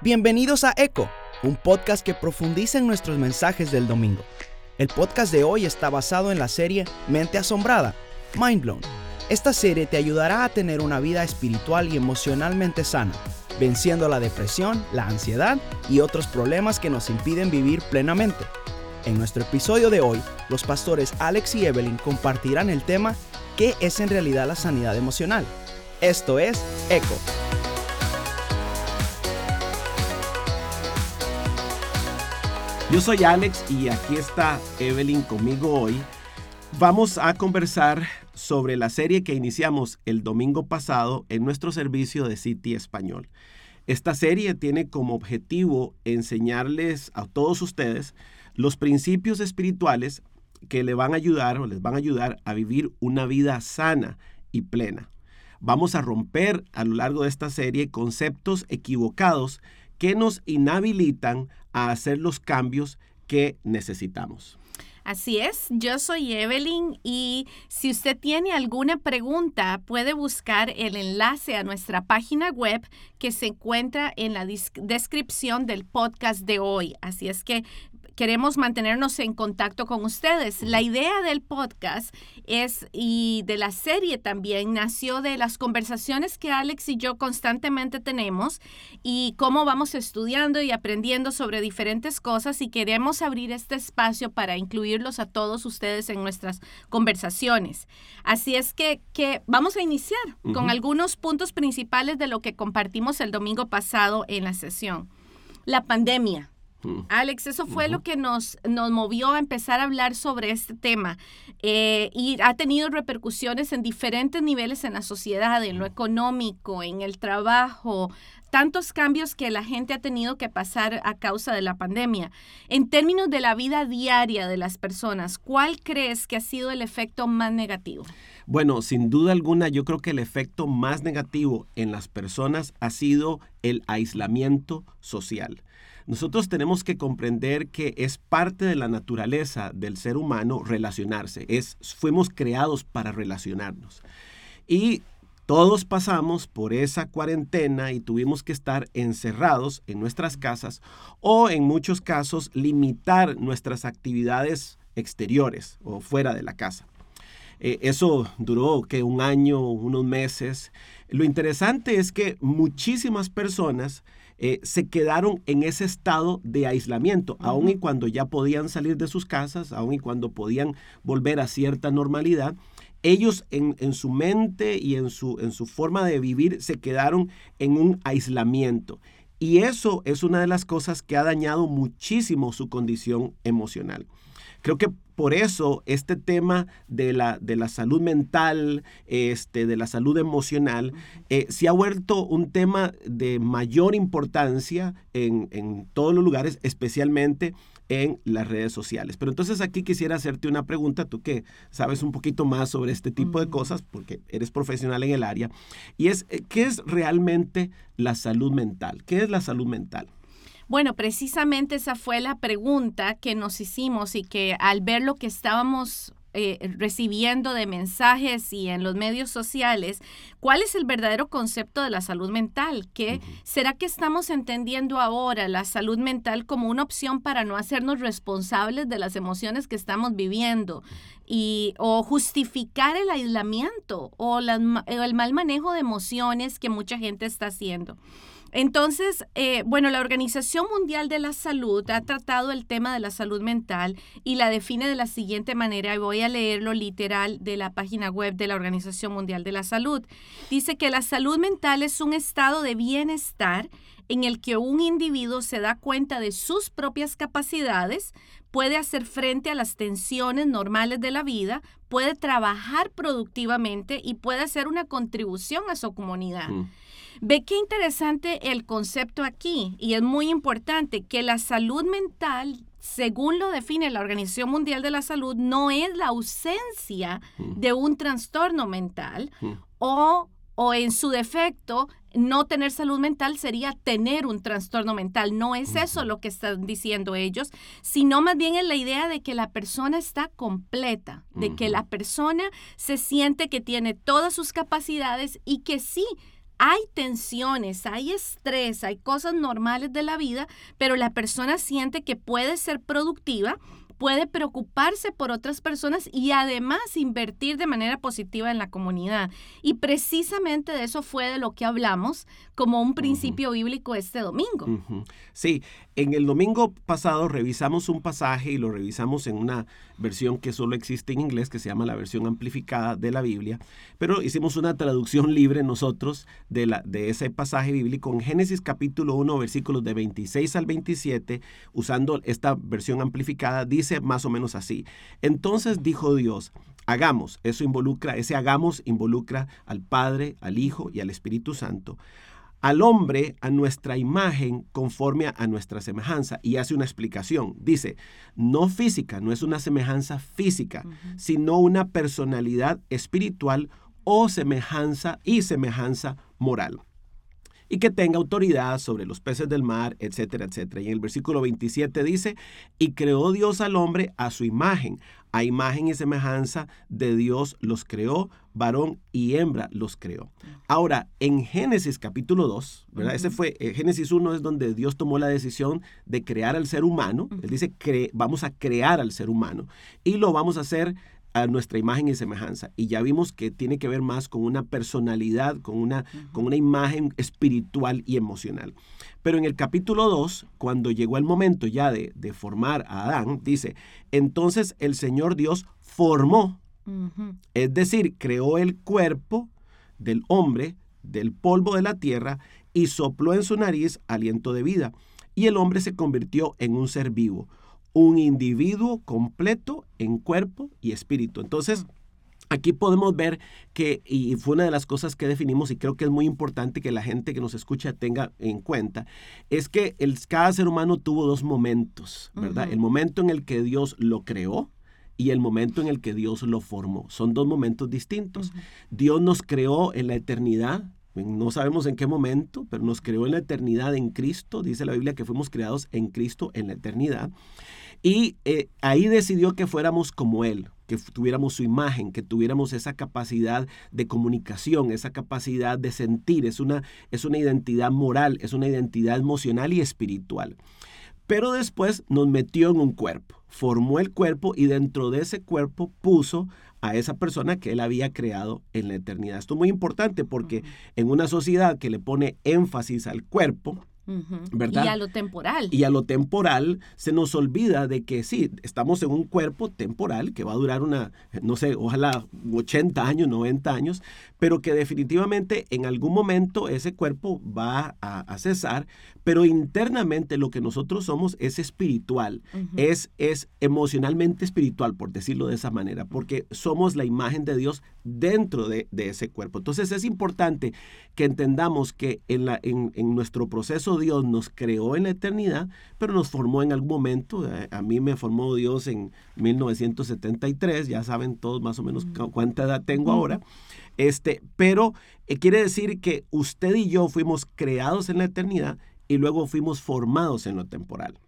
Bienvenidos a Eco, un podcast que profundiza en nuestros mensajes del domingo. El podcast de hoy está basado en la serie Mente Asombrada, Mind Blown. Esta serie te ayudará a tener una vida espiritual y emocionalmente sana, venciendo la depresión, la ansiedad y otros problemas que nos impiden vivir plenamente. En nuestro episodio de hoy, los pastores Alex y Evelyn compartirán el tema ¿Qué es en realidad la sanidad emocional? Esto es Eco. Yo soy Alex y aquí está Evelyn conmigo hoy. Vamos a conversar sobre la serie que iniciamos el domingo pasado en nuestro servicio de City Español. Esta serie tiene como objetivo enseñarles a todos ustedes los principios espirituales que le van a ayudar o les van a ayudar a vivir una vida sana y plena. Vamos a romper a lo largo de esta serie conceptos equivocados que nos inhabilitan a hacer los cambios que necesitamos. Así es, yo soy Evelyn y si usted tiene alguna pregunta puede buscar el enlace a nuestra página web que se encuentra en la descripción del podcast de hoy. Así es que queremos mantenernos en contacto con ustedes. La idea del podcast es y de la serie también nació de las conversaciones que Alex y yo constantemente tenemos y cómo vamos estudiando y aprendiendo sobre diferentes cosas y queremos abrir este espacio para incluirlos a todos ustedes en nuestras conversaciones. Así es que, que vamos a iniciar con algunos puntos principales de lo que compartimos el domingo pasado en la sesión. La pandemia. Alex, eso fue lo que nos, nos movió a empezar a hablar sobre este tema eh, y ha tenido repercusiones en diferentes niveles en la sociedad, en lo económico, en el trabajo, tantos cambios que la gente ha tenido que pasar a causa de la pandemia. En términos de la vida diaria de las personas, ¿cuál crees que ha sido el efecto más negativo? Bueno, sin duda alguna, yo creo que el efecto más negativo en las personas ha sido el aislamiento social. Nosotros tenemos que comprender que es parte de la naturaleza del ser humano relacionarse. Es, fuimos creados para relacionarnos. Y todos pasamos por esa cuarentena y tuvimos que estar encerrados en nuestras casas o en muchos casos limitar nuestras actividades exteriores o fuera de la casa. Eh, eso duró que un año, unos meses. Lo interesante es que muchísimas personas eh, se quedaron en ese estado de aislamiento, aun y cuando ya podían salir de sus casas, aun y cuando podían volver a cierta normalidad. Ellos en, su mente y en su, en su forma de vivir se quedaron en un aislamiento. Y eso es una de las cosas que ha dañado muchísimo su condición emocional. Creo que por eso este tema de la, de la salud mental, este, de la salud emocional, eh, se ha vuelto un tema de mayor importancia en, en todos los lugares, especialmente en las redes sociales. Pero entonces aquí quisiera hacerte una pregunta, tú que sabes un poquito más sobre este tipo de cosas, porque eres profesional en el área, y es, eh, ¿qué es realmente la salud mental? ¿Qué es la salud mental? Bueno, precisamente esa fue la pregunta que nos hicimos y que al ver lo que estábamos eh, recibiendo de mensajes y en los medios sociales, ¿cuál es el verdadero concepto de la salud mental? ¿Qué, ¿Será que estamos entendiendo ahora la salud mental como una opción para no hacernos responsables de las emociones que estamos viviendo? Y, o justificar el aislamiento o el mal manejo de emociones que mucha gente está haciendo. Entonces, eh, bueno, la Organización Mundial de la Salud ha tratado el tema de la salud mental y la define de la siguiente manera, y voy a leerlo literal de la página web de la Organización Mundial de la Salud. Dice que la salud mental es un estado de bienestar en el que un individuo se da cuenta de sus propias capacidades, puede hacer frente a las tensiones normales de la vida, puede trabajar productivamente y puede hacer una contribución a su comunidad. Mm. Ve qué interesante el concepto aquí y es muy importante que la salud mental, según lo define la Organización Mundial de la Salud, no es la ausencia mm. de un trastorno mental mm. o, o en su defecto no tener salud mental sería tener un trastorno mental. No es eso lo que están diciendo ellos, sino más bien es la idea de que la persona está completa, de que la persona se siente que tiene todas sus capacidades y que sí hay tensiones, hay estrés, hay cosas normales de la vida, pero la persona siente que puede ser productiva puede preocuparse por otras personas y además invertir de manera positiva en la comunidad. Y precisamente de eso fue de lo que hablamos como un principio bíblico este domingo. Sí, en el domingo pasado revisamos un pasaje y lo revisamos en una versión que solo existe en inglés, que se llama la versión amplificada de la Biblia, pero hicimos una traducción libre nosotros de, la, de ese pasaje bíblico en Génesis capítulo 1, versículos de 26 al 27, usando esta versión amplificada, dice más o menos así. Entonces dijo Dios, hagamos, eso involucra, ese hagamos involucra al Padre, al Hijo y al Espíritu Santo al hombre a nuestra imagen conforme a nuestra semejanza. Y hace una explicación. Dice, no física, no es una semejanza física, sino una personalidad espiritual o semejanza y semejanza moral y que tenga autoridad sobre los peces del mar, etcétera, etcétera. Y en el versículo 27 dice, y creó Dios al hombre a su imagen, a imagen y semejanza de Dios los creó, varón y hembra los creó. Ahora, en Génesis capítulo 2, ¿verdad? Ese fue, eh, Génesis 1 es donde Dios tomó la decisión de crear al ser humano. Él dice, vamos a crear al ser humano y lo vamos a hacer a nuestra imagen y semejanza. Y ya vimos que tiene que ver más con una personalidad, con una, con una imagen espiritual y emocional. Pero en el capítulo 2, cuando llegó el momento ya de, formar a Adán, dice, entonces el Señor Dios formó, es decir, creó el cuerpo del hombre del polvo de la tierra y sopló en su nariz aliento de vida. Y el hombre se convirtió en un ser vivo un individuo completo en cuerpo y espíritu. Entonces, Aquí podemos ver que, y fue una de las cosas que definimos y creo que es muy importante que la gente que nos escucha tenga en cuenta, es que el, cada ser humano tuvo dos momentos, ¿verdad? El momento en el que Dios lo creó y el momento en el que Dios lo formó. Son dos momentos distintos. Dios nos creó en la eternidad no sabemos en qué momento, pero nos creó en la eternidad en Cristo. Dice la Biblia que fuimos creados en Cristo en la eternidad. Y eh, ahí decidió que fuéramos como Él, que tuviéramos su imagen, que tuviéramos esa capacidad de comunicación, esa capacidad de sentir. Es una, es una identidad moral, es una identidad emocional y espiritual. Pero después nos metió en un cuerpo, formó el cuerpo y dentro de ese cuerpo puso a esa persona que él había creado en la eternidad. Esto es muy importante porque en una sociedad que le pone énfasis al cuerpo, ¿verdad? Y a lo temporal. Y a lo temporal se nos olvida de que sí, estamos en un cuerpo temporal que va a durar una, no sé, ojalá 80 años, 90 años, pero que definitivamente en algún momento ese cuerpo va a, cesar, pero internamente lo que nosotros somos es espiritual, es, es emocionalmente espiritual, por decirlo de esa manera, porque somos la imagen de Dios dentro de, ese cuerpo. Entonces es importante que entendamos que en, la, en, en nuestro proceso Dios nos creó en la eternidad, pero nos formó en algún momento. Eh, a mí me formó Dios en 1973, ya saben todos más o menos cuánta edad tengo ahora. Este, pero eh, quiere decir que usted y yo fuimos creados en la eternidad y luego fuimos formados en lo temporal.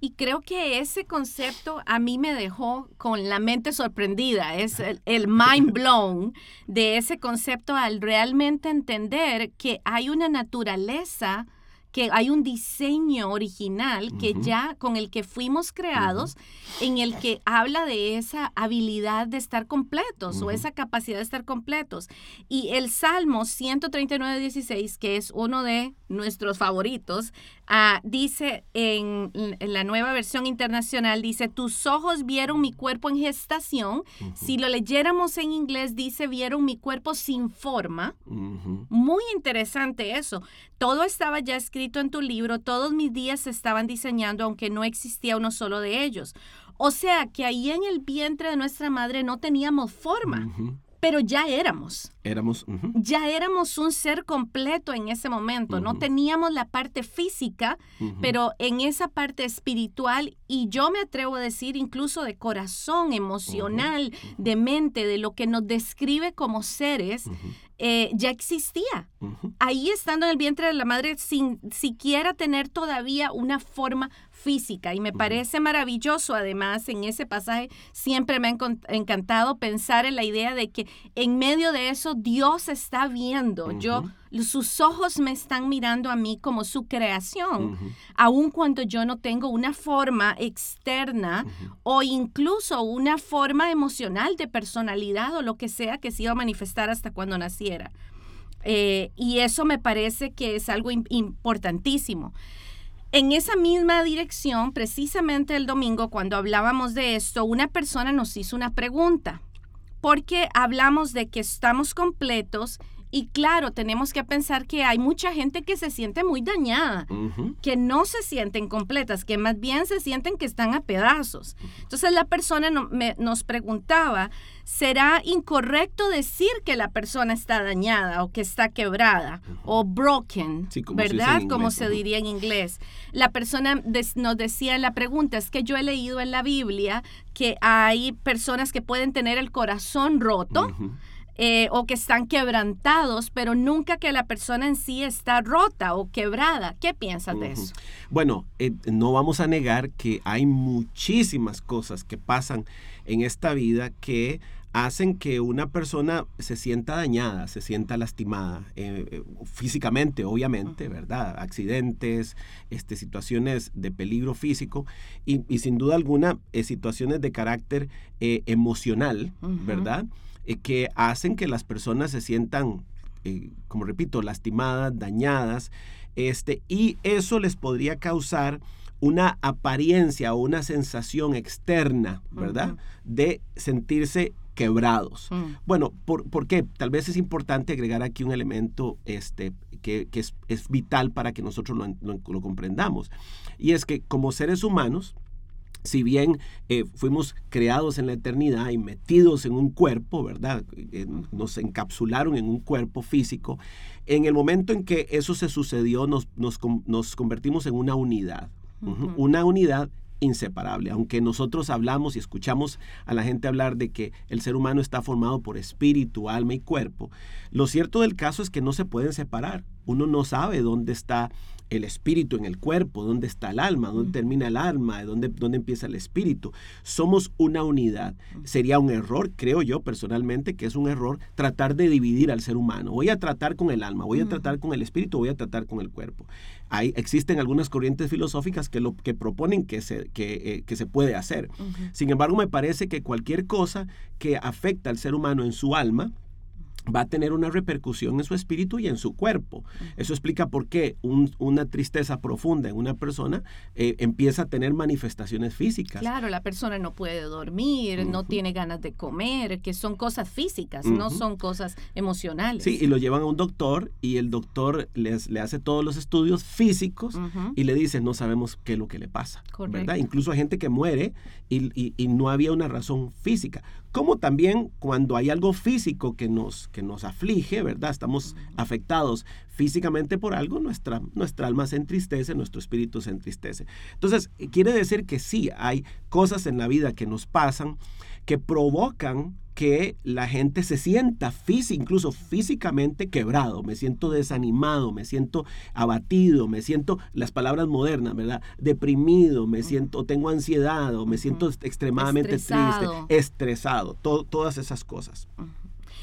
Y creo que ese concepto a mí me dejó con la mente sorprendida, es el, el, mind blown de ese concepto al realmente entender que hay una naturaleza que hay un diseño original que ya con el que fuimos creados, en el que habla de esa habilidad de estar completos o esa capacidad de estar completos. Y el Salmo 139, 16, que es uno de nuestros favoritos, ah, dice en, la nueva versión internacional, dice, tus ojos vieron mi cuerpo en gestación. Si lo leyéramos en inglés, dice, vieron mi cuerpo sin forma. Muy interesante eso. Todo estaba ya escrito en tu libro, todos mis días se estaban diseñando aunque no existía uno solo de ellos. O sea que ahí en el vientre de nuestra madre no teníamos forma pero ya éramos. Éramos. Ya éramos un ser completo en ese momento. No teníamos la parte física, pero en esa parte espiritual, y yo me atrevo a decir incluso de corazón, emocional, de mente, de lo que nos describe como seres, eh, ya existía. Ahí estando en el vientre de la madre sin siquiera tener todavía una forma física. Y me parece maravilloso, además, en ese pasaje siempre me ha encantado pensar en la idea de que en medio de eso Dios está viendo. Yo sus ojos me están mirando a mí como su creación, aun cuando yo no tengo una forma externa o incluso una forma emocional de personalidad o lo que sea que se iba a manifestar hasta cuando naciera. Eh, y eso me parece que es algo importantísimo. En esa misma dirección, precisamente el domingo, cuando hablábamos de esto, una persona nos hizo una pregunta, porque hablamos de que estamos completos y claro, tenemos que pensar que hay mucha gente que se siente muy dañada, que no se sienten completas, que más bien se sienten que están a pedazos. Entonces la persona nos preguntaba, ¿será incorrecto decir que la persona está dañada o que está quebrada o broken, verdad? como se diría en inglés. La persona nos decía en la pregunta, es que yo he leído en la Biblia que hay personas que pueden tener el corazón roto. Eh, o que están quebrantados, pero nunca que la persona en sí está rota o quebrada. ¿Qué piensas de eso? Bueno, eh, no vamos a negar que hay muchísimas cosas que pasan en esta vida que hacen que una persona se sienta dañada, se sienta lastimada, eh, físicamente, obviamente, ¿verdad? Accidentes, este, situaciones de peligro físico y, sin duda alguna situaciones de carácter emocional, ¿verdad? Eh, que hacen que las personas se sientan, eh, como repito, lastimadas, dañadas, este, y eso les podría causar una apariencia o una sensación externa, ¿verdad? De sentirse quebrados. Mm. Bueno, ¿por, qué? Tal vez es importante agregar aquí un elemento este, que, es, vital para que nosotros lo, comprendamos. Y es que como seres humanos, si bien eh, fuimos creados en la eternidad y metidos en un cuerpo, ¿verdad? Eh, nos encapsularon en un cuerpo físico, en el momento en que eso se sucedió nos, nos, convertimos en una unidad, una unidad inseparable. Aunque nosotros hablamos y escuchamos a la gente hablar de que el ser humano está formado por espíritu, alma y cuerpo, lo cierto del caso es que no se pueden separar. Uno no sabe dónde está el espíritu en el cuerpo, dónde está el alma, dónde termina el alma, dónde, dónde empieza el espíritu. Somos una unidad. Sería un error, creo yo personalmente, que es un error tratar de dividir al ser humano. Voy a tratar con el alma, voy a tratar con el espíritu, voy a tratar con el cuerpo. Hay, existen algunas corrientes filosóficas que, lo, que proponen que se, que, eh, se puede hacer. Sin embargo, me parece que cualquier cosa que afecta al ser humano en su alma, va a tener una repercusión en su espíritu y en su cuerpo. Eso explica por qué una tristeza profunda en una persona eh, empieza a tener manifestaciones físicas. Claro, la persona no puede dormir, no tiene ganas de comer, que son cosas físicas, no son cosas emocionales. Sí, y lo llevan a un doctor y el doctor les, le hace todos los estudios físicos y le dice, no sabemos qué es lo que le pasa. ¿verdad? Incluso hay gente que muere y, y no había una razón física como también cuando hay algo físico que nos, que nos aflige, ¿verdad? Estamos afectados físicamente por algo, nuestra, nuestra alma se entristece, nuestro espíritu se entristece. Entonces, quiere decir que sí, hay cosas en la vida que nos pasan que provocan que la gente se sienta incluso físicamente quebrado, me siento desanimado, me siento abatido, me siento, las palabras modernas, ¿verdad? Deprimido, me siento, tengo ansiedad o me siento extremadamente triste, estresado, todas esas cosas.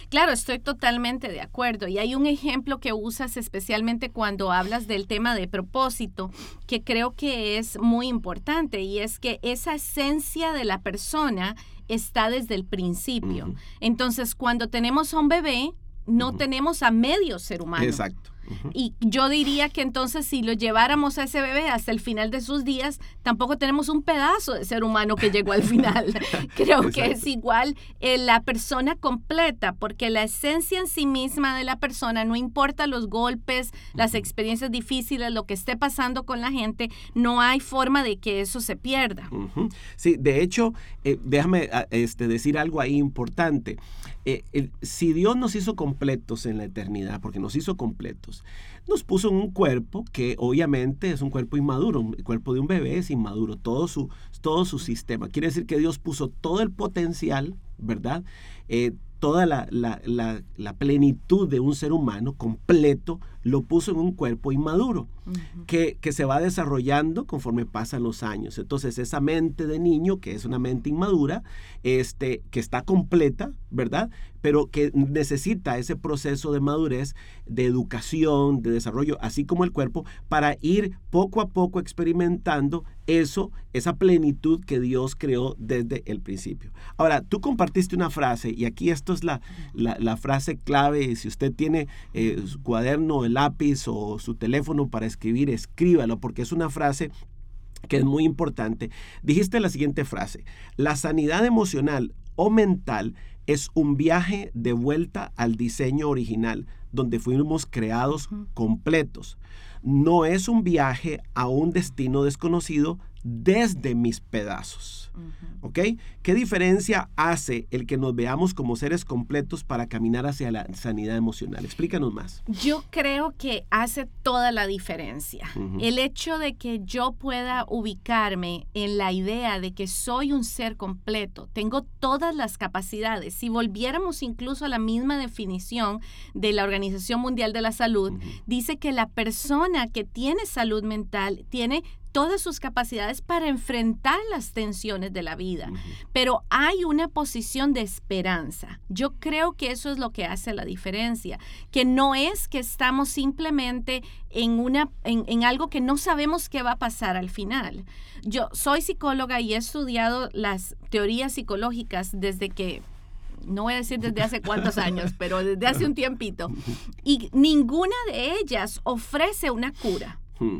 Claro, estoy totalmente de acuerdo. Y hay un ejemplo que usas especialmente cuando hablas del tema de propósito, que creo que es muy importante, y es que esa esencia de la persona está desde el principio. Entonces, cuando tenemos a un bebé, no tenemos a medio ser humano. Exacto. Y yo diría que entonces si lo lleváramos a ese bebé hasta el final de sus días, tampoco tenemos un pedazo de ser humano que llegó al final. Creo que es igual eh, la persona completa, porque la esencia en sí misma de la persona, no importa los golpes, las experiencias difíciles, lo que esté pasando con la gente, no hay forma de que eso se pierda. Sí, de hecho, eh, déjame ah, este, decir algo ahí importante. Eh, si Dios nos hizo completos en la eternidad, porque nos hizo completos, nos puso en un cuerpo que obviamente es un cuerpo inmaduro, el cuerpo de un bebé es inmaduro, todo su, todo su sistema. Quiere decir que Dios puso todo el potencial, ¿verdad? Eh, toda la, la, plenitud de un ser humano completo, lo puso en un cuerpo inmaduro, que, que, se va desarrollando conforme pasan los años. Entonces, esa mente de niño, que es una mente inmadura, este, que está completa, ¿verdad? Pero que necesita ese proceso de madurez, de educación, de desarrollo, así como el cuerpo, para ir poco a poco experimentando eso, esa plenitud que Dios creó desde el principio. Ahora, tú compartiste una frase, y aquí esto es la, la, frase clave, si usted tiene eh, su cuaderno, el lápiz o su teléfono para escribir, escríbalo, porque es una frase que es muy importante. Dijiste la siguiente frase, la sanidad emocional o mental es un viaje de vuelta al diseño original, donde fuimos creados completos no es un viaje a un destino desconocido desde mis pedazos. ¿Ok? ¿Qué diferencia hace el que nos veamos como seres completos para caminar hacia la sanidad emocional? Explícanos más. Yo creo que hace toda la diferencia. El hecho de que yo pueda ubicarme en la idea de que soy un ser completo, tengo todas las capacidades. Si volviéramos incluso a la misma definición de la Organización Mundial de la Salud, dice que la persona que tiene salud mental tiene todas sus capacidades para enfrentar las tensiones de la vida. Pero hay una posición de esperanza. Yo creo que eso es lo que hace la diferencia, que no es que estamos simplemente en, una, en, algo que no sabemos qué va a pasar al final. Yo soy psicóloga y he estudiado las teorías psicológicas desde que no voy a decir desde hace cuántos años, pero desde hace un tiempito. Y ninguna de ellas ofrece una cura. Hmm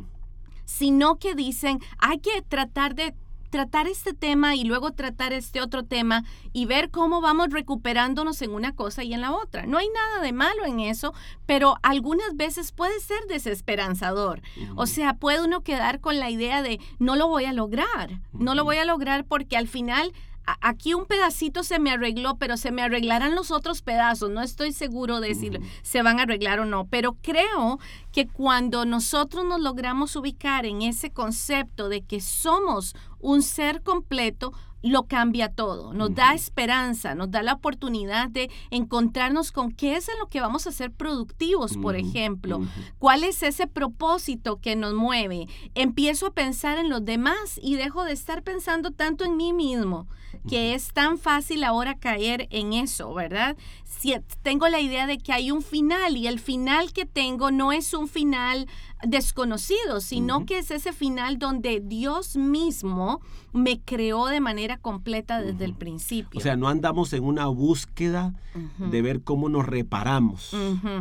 sino que dicen, hay que tratar de tratar este tema y luego tratar este otro tema y ver cómo vamos recuperándonos en una cosa y en la otra. No hay nada de malo en eso, pero algunas veces puede ser desesperanzador. O sea, puede uno quedar con la idea de no lo voy a lograr, no lo voy a lograr porque al final aquí un pedacito se me arregló, pero se me arreglarán los otros pedazos. No estoy seguro de si se van a arreglar o no, pero creo que cuando nosotros nos logramos ubicar en ese concepto de que somos un ser completo, lo cambia todo, nos da esperanza, nos da la oportunidad de encontrarnos con qué es en lo que vamos a ser productivos, por ejemplo, cuál es ese propósito que nos mueve. Empiezo a pensar en los demás y dejo de estar pensando tanto en mí mismo, que es tan fácil ahora caer en eso, ¿verdad? Si tengo la idea de que hay un final y el final que tengo no es un final desconocido, sino que es ese final donde Dios mismo me creó de manera completa desde el principio. O sea, no andamos en una búsqueda de ver cómo nos reparamos,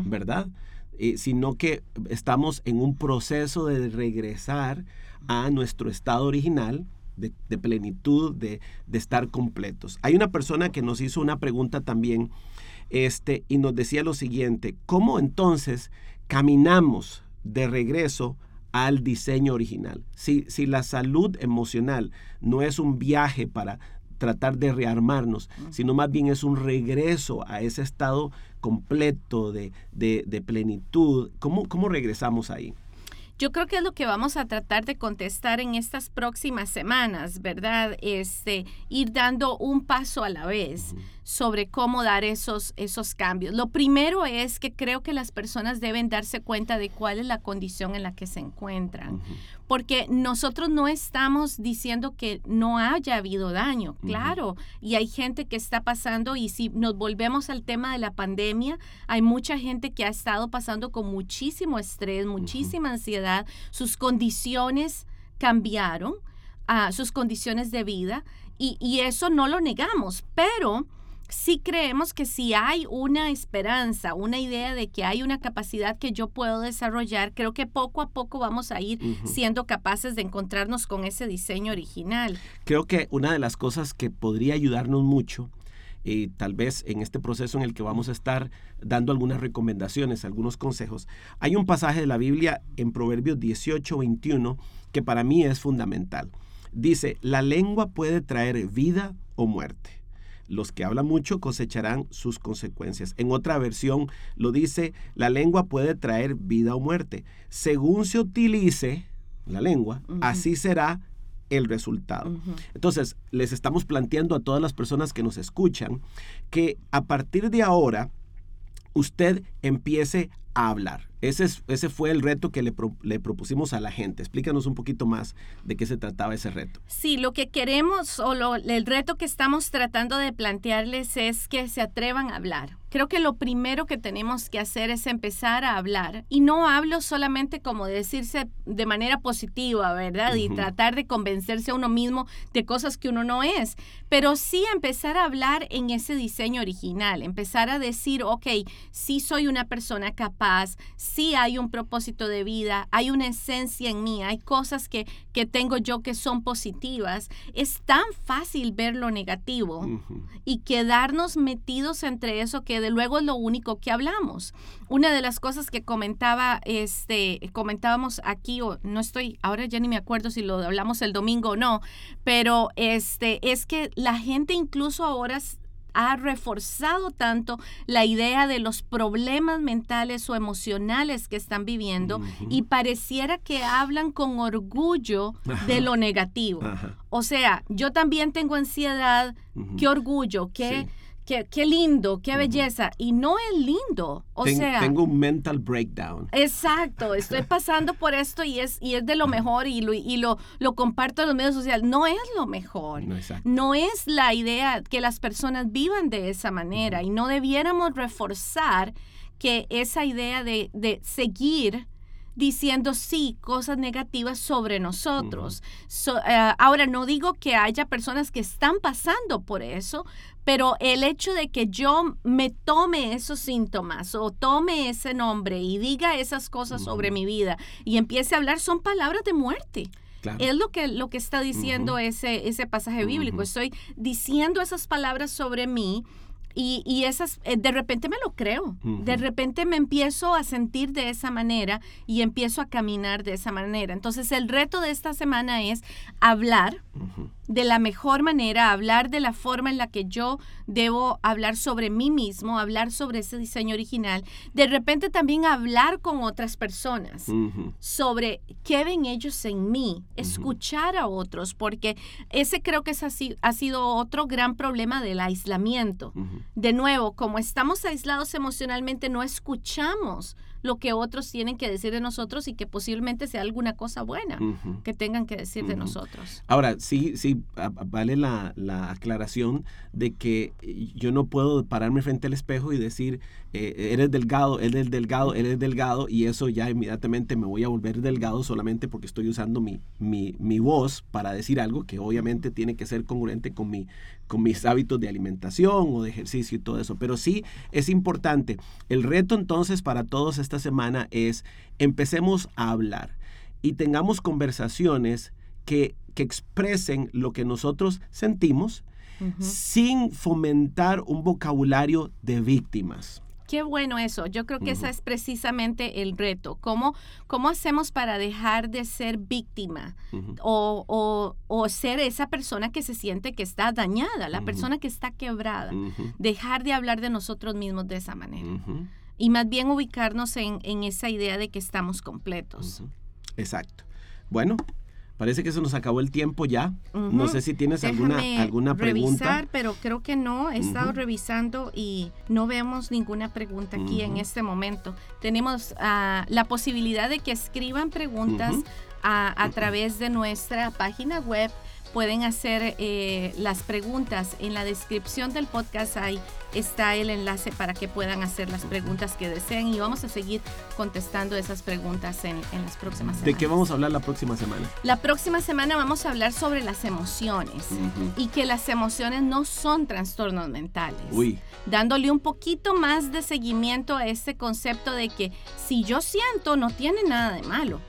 ¿verdad? Eh, sino que estamos en un proceso de regresar a nuestro estado original, de, plenitud, de, de, estar completos. Hay una persona que nos hizo una pregunta también este, y nos decía lo siguiente, ¿cómo entonces caminamos de regreso al diseño original. Si, si la salud emocional no es un viaje para tratar de rearmarnos, sino más bien es un regreso a ese estado completo de, de, plenitud, ¿cómo, ¿cómo regresamos ahí? Yo creo que es lo que vamos a tratar de contestar en estas próximas semanas, ¿verdad? Este, ir dando un paso a la vez sobre cómo dar esos, esos cambios. Lo primero es que creo que las personas deben darse cuenta de cuál es la condición en la que se encuentran porque nosotros no estamos diciendo que no haya habido daño, claro, y hay gente que está pasando y si nos volvemos al tema de la pandemia, hay mucha gente que ha estado pasando con muchísimo estrés, muchísima ansiedad, sus condiciones cambiaron, uh, sus condiciones de vida, y, y eso no lo negamos, pero sí creemos que si hay una esperanza, una idea de que hay una capacidad que yo puedo desarrollar, creo que poco a poco vamos a ir siendo capaces de encontrarnos con ese diseño original. Creo que una de las cosas que podría ayudarnos mucho y tal vez en este proceso en el que vamos a estar dando algunas recomendaciones, algunos consejos. Hay un pasaje de la Biblia en Proverbios 18, 21 que para mí es fundamental. Dice, la lengua puede traer vida o muerte los que hablan mucho cosecharán sus consecuencias. En otra versión lo dice, la lengua puede traer vida o muerte. Según se utilice la lengua, así será el resultado. Entonces, les estamos planteando a todas las personas que nos escuchan que a partir de ahora usted empiece a hablar. Ese, ese fue el reto que le, le, propusimos a la gente. Explícanos un poquito más de qué se trataba ese reto. Sí, lo que queremos o lo, el reto que estamos tratando de plantearles es que se atrevan a hablar. Creo que lo primero que tenemos que hacer es empezar a hablar. Y no hablo solamente como decirse de manera positiva, ¿verdad? Y tratar de convencerse a uno mismo de cosas que uno no es. Pero sí empezar a hablar en ese diseño original. Empezar a decir, ok, sí soy una persona capaz, sí hay un propósito de vida, hay una esencia en mí, hay cosas que, que tengo yo que son positivas. Es tan fácil ver lo negativo y quedarnos metidos entre eso que de luego es lo único que hablamos. Una de las cosas que comentaba, este, comentábamos aquí, o no estoy, ahora ya ni me acuerdo si lo hablamos el domingo o no, pero este, es que la gente incluso ahora ha reforzado tanto la idea de los problemas mentales o emocionales que están viviendo y pareciera que hablan con orgullo de lo negativo. O sea, yo también tengo ansiedad, qué orgullo, qué qué, lindo, qué belleza. Y no es lindo. O sea. Tengo un mental breakdown. Exacto. Estoy pasando por esto y es, y es de lo mejor y lo, y lo, lo comparto en los medios sociales. No es lo mejor. No, no, es la idea que las personas vivan de esa manera. Y no debiéramos reforzar que esa idea de, de seguir diciendo sí cosas negativas sobre nosotros. Eh, ahora, no digo que haya personas que están pasando por eso, pero el hecho de que yo me tome esos síntomas o tome ese nombre y diga esas cosas sobre mi vida y empiece a hablar son palabras de muerte. Es lo que, lo que está diciendo ese, ese pasaje bíblico. Estoy diciendo esas palabras sobre mí y, y esas, eh, de repente me lo creo, de repente me empiezo a sentir de esa manera y empiezo a caminar de esa manera. Entonces el reto de esta semana es hablar de la mejor manera, hablar de la forma en la que yo debo hablar sobre mí mismo, hablar sobre ese diseño original, de repente también hablar con otras personas sobre qué ven ellos en mí, escuchar a otros, porque ese creo que es así, ha sido otro gran problema del aislamiento. De nuevo, como estamos aislados emocionalmente, no escuchamos lo que otros tienen que decir de nosotros y que posiblemente sea alguna cosa buena que tengan que decir de nosotros. Ahora, sí, sí, vale la, aclaración de que yo no puedo pararme frente al espejo y decir, eh, eres delgado, eres delgado, eres delgado, y eso ya inmediatamente me voy a volver delgado solamente porque estoy usando mi, mi, mi voz para decir algo que obviamente tiene que ser congruente con, mi, con mis hábitos de alimentación o de ejercicio y todo eso. Pero sí es importante. El reto entonces para todos esta semana es empecemos a hablar y tengamos conversaciones que, que expresen lo que nosotros sentimos sin fomentar un vocabulario de víctimas. Qué bueno eso. Yo creo que ese es precisamente el reto. ¿Cómo, ¿Cómo hacemos para dejar de ser víctima o, o, o, ser esa persona que se siente que está dañada, la persona que está quebrada? Dejar de hablar de nosotros mismos de esa manera. Y más bien ubicarnos en, en, esa idea de que estamos completos. Exacto. Bueno, Parece que se nos acabó el tiempo ya. No sé si tienes alguna, alguna pregunta. Revisar, pero creo que no. He estado revisando y no vemos ninguna pregunta aquí en este momento. Tenemos ah, la posibilidad de que escriban preguntas a través de nuestra página web pueden hacer eh, las preguntas. En la descripción del podcast ahí está el enlace para que puedan hacer las preguntas que deseen y vamos a seguir contestando esas preguntas en, las próximas semanas. ¿De qué vamos a hablar la próxima semana? La próxima semana vamos a hablar sobre las emociones y que las emociones no son trastornos mentales. Uy. Dándole un poquito más de seguimiento a ese concepto de que si yo siento no tiene nada de malo.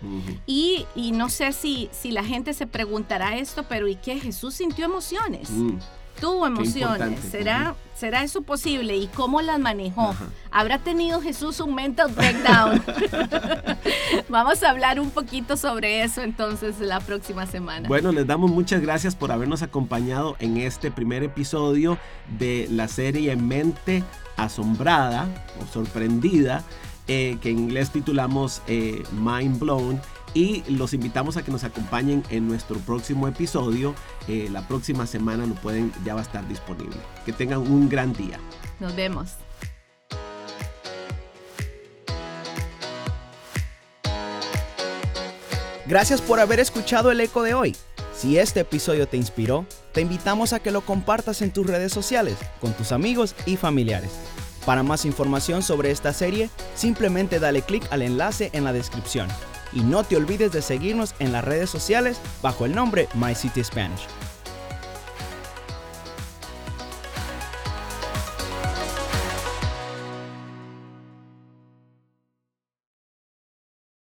y, y, no sé si, si la gente se preguntará esto, pero ¿y qué? Jesús sintió emociones. Mm. Tuvo emociones. ¿Será, ¿Será eso posible? ¿Y cómo las manejó? ¿Habrá tenido Jesús un mental breakdown? Vamos a hablar un poquito sobre eso entonces la próxima semana. Bueno, les damos muchas gracias por habernos acompañado en este primer episodio de la serie Mente Asombrada o Sorprendida, eh, que en inglés titulamos eh, Mind Blown y los invitamos a que nos acompañen en nuestro próximo episodio. Eh, la próxima semana lo pueden, ya va a estar disponible. Que tengan un gran día. Nos vemos. Gracias por haber escuchado el eco de hoy. Si este episodio te inspiró, te invitamos a que lo compartas en tus redes sociales, con tus amigos y familiares. Para más información sobre esta serie, simplemente dale clic al enlace en la descripción. Y no te olvides de seguirnos en las redes sociales bajo el nombre My City Spanish.